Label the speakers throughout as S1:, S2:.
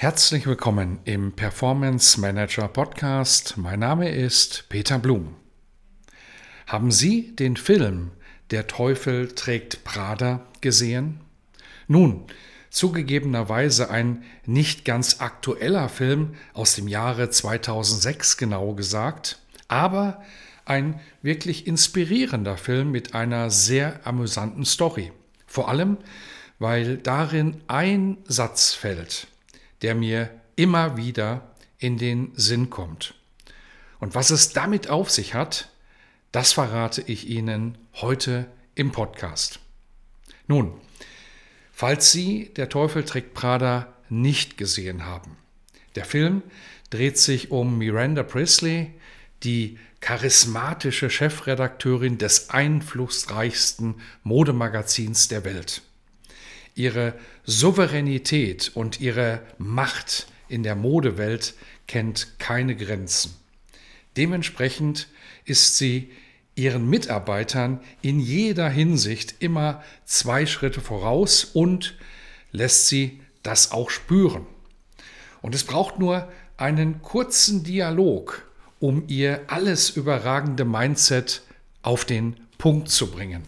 S1: Herzlich willkommen im Performance Manager Podcast. Mein Name ist Peter Blum. Haben Sie den Film Der Teufel trägt Prada gesehen? Nun, zugegebenerweise ein nicht ganz aktueller Film aus dem Jahre 2006 genau gesagt, aber ein wirklich inspirierender Film mit einer sehr amüsanten Story. Vor allem, weil darin ein Satz fällt, der mir immer wieder in den Sinn kommt. Und was es damit auf sich hat, das verrate ich Ihnen heute im Podcast. Nun, falls Sie Der Teufel trägt Prada nicht gesehen haben. Der Film dreht sich um Miranda Priestley, die charismatische Chefredakteurin des einflussreichsten Modemagazins der Welt. Ihre Souveränität und ihre Macht in der Modewelt kennt keine Grenzen. Dementsprechend ist sie ihren Mitarbeitern in jeder Hinsicht immer zwei Schritte voraus und lässt sie das auch spüren. Und es braucht nur einen kurzen Dialog, um ihr alles überragende Mindset auf den Punkt zu bringen.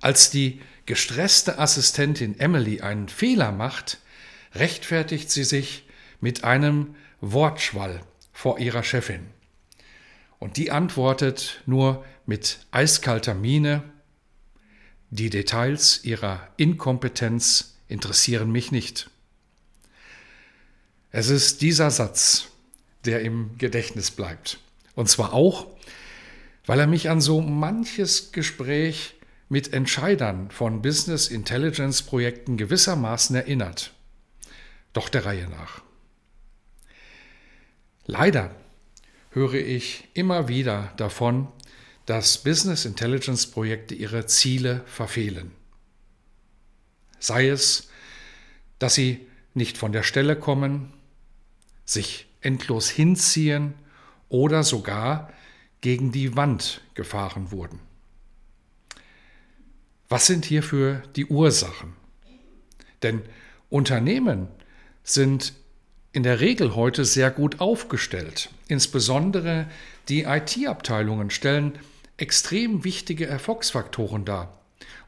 S1: Als die gestresste Assistentin Emily einen Fehler macht, rechtfertigt sie sich mit einem Wortschwall vor ihrer Chefin. Und die antwortet nur mit eiskalter Miene, die Details ihrer Inkompetenz interessieren mich nicht. Es ist dieser Satz, der im Gedächtnis bleibt. Und zwar auch, weil er mich an so manches Gespräch mit Entscheidern von Business Intelligence Projekten gewissermaßen erinnert. Doch der Reihe nach. Leider höre ich immer wieder davon, dass Business Intelligence Projekte ihre Ziele verfehlen. Sei es, dass sie nicht von der Stelle kommen, sich endlos hinziehen oder sogar gegen die Wand gefahren wurden. Was sind hierfür die Ursachen? Denn Unternehmen sind in der Regel heute sehr gut aufgestellt. Insbesondere die IT-Abteilungen stellen extrem wichtige Erfolgsfaktoren dar.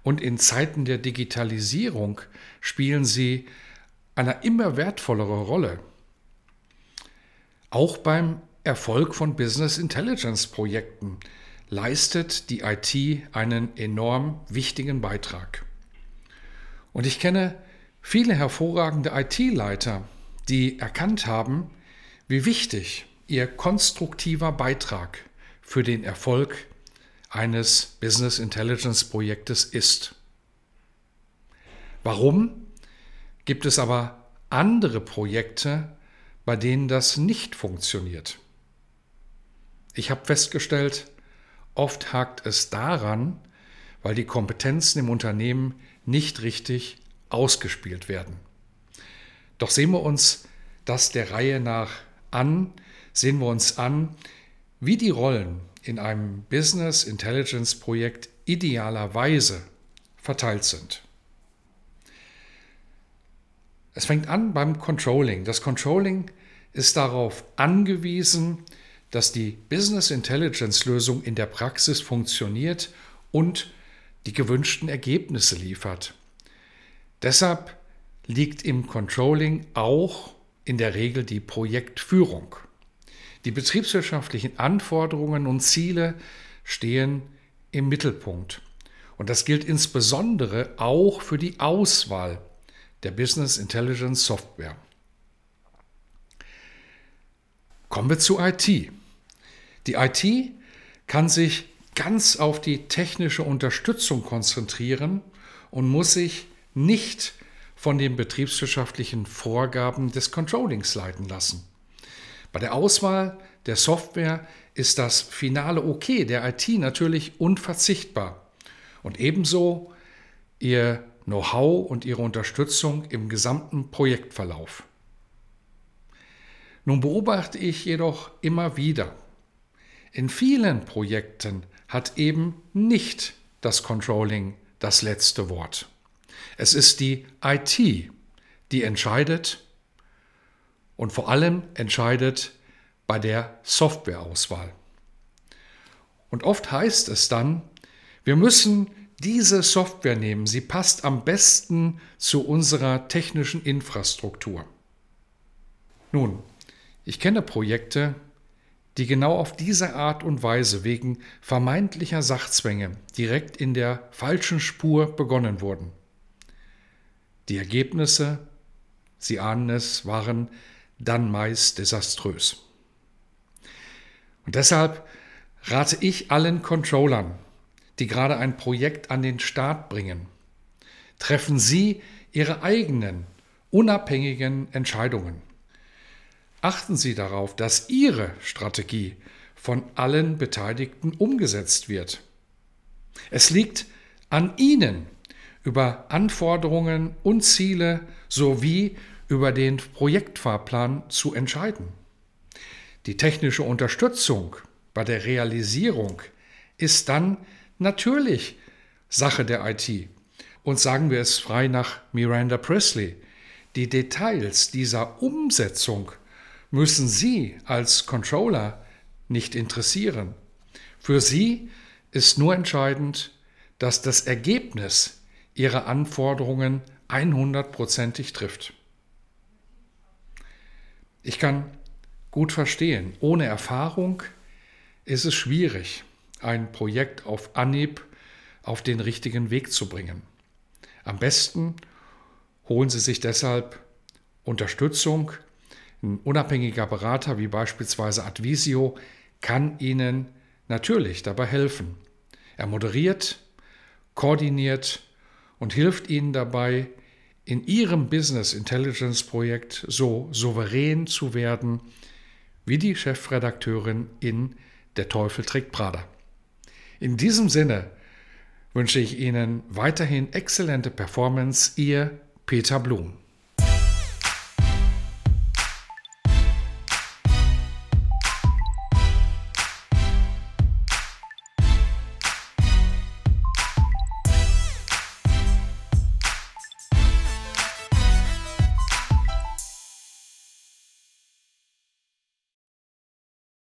S1: Und in Zeiten der Digitalisierung spielen sie eine immer wertvollere Rolle. Auch beim Erfolg von Business Intelligence Projekten leistet die IT einen enorm wichtigen Beitrag. Und ich kenne viele hervorragende IT-Leiter, die erkannt haben, wie wichtig ihr konstruktiver Beitrag für den Erfolg eines Business Intelligence Projektes ist. Warum gibt es aber andere Projekte, bei denen das nicht funktioniert? Ich habe festgestellt, Oft hakt es daran, weil die Kompetenzen im Unternehmen nicht richtig ausgespielt werden. Doch sehen wir uns das der Reihe nach an, sehen wir uns an, wie die Rollen in einem Business Intelligence Projekt idealerweise verteilt sind. Es fängt an beim Controlling. Das Controlling ist darauf angewiesen, dass die Business Intelligence Lösung in der Praxis funktioniert und die gewünschten Ergebnisse liefert. Deshalb liegt im Controlling auch in der Regel die Projektführung. Die betriebswirtschaftlichen Anforderungen und Ziele stehen im Mittelpunkt. Und das gilt insbesondere auch für die Auswahl der Business Intelligence Software. Kommen wir zu IT. Die IT kann sich ganz auf die technische Unterstützung konzentrieren und muss sich nicht von den betriebswirtschaftlichen Vorgaben des Controllings leiten lassen. Bei der Auswahl der Software ist das finale OK der IT natürlich unverzichtbar und ebenso ihr Know-how und ihre Unterstützung im gesamten Projektverlauf. Nun beobachte ich jedoch immer wieder, in vielen Projekten hat eben nicht das Controlling das letzte Wort. Es ist die IT, die entscheidet und vor allem entscheidet bei der Softwareauswahl. Und oft heißt es dann, wir müssen diese Software nehmen, sie passt am besten zu unserer technischen Infrastruktur. Nun, ich kenne Projekte, die genau auf diese Art und Weise wegen vermeintlicher Sachzwänge direkt in der falschen Spur begonnen wurden. Die Ergebnisse, Sie ahnen es, waren dann meist desaströs. Und deshalb rate ich allen Controllern, die gerade ein Projekt an den Start bringen, treffen Sie Ihre eigenen, unabhängigen Entscheidungen. Achten Sie darauf, dass Ihre Strategie von allen Beteiligten umgesetzt wird. Es liegt an Ihnen, über Anforderungen und Ziele sowie über den Projektfahrplan zu entscheiden. Die technische Unterstützung bei der Realisierung ist dann natürlich Sache der IT. Und sagen wir es frei nach Miranda Presley, die Details dieser Umsetzung müssen Sie als Controller nicht interessieren. Für Sie ist nur entscheidend, dass das Ergebnis Ihrer Anforderungen 100%ig trifft. Ich kann gut verstehen, ohne Erfahrung ist es schwierig, ein Projekt auf Anhieb auf den richtigen Weg zu bringen. Am besten holen Sie sich deshalb Unterstützung ein unabhängiger Berater wie beispielsweise Advisio kann Ihnen natürlich dabei helfen. Er moderiert, koordiniert und hilft Ihnen dabei, in Ihrem Business Intelligence Projekt so souverän zu werden wie die Chefredakteurin in Der Teufel trägt Prada. In diesem Sinne wünsche ich Ihnen weiterhin exzellente Performance, Ihr Peter Blum.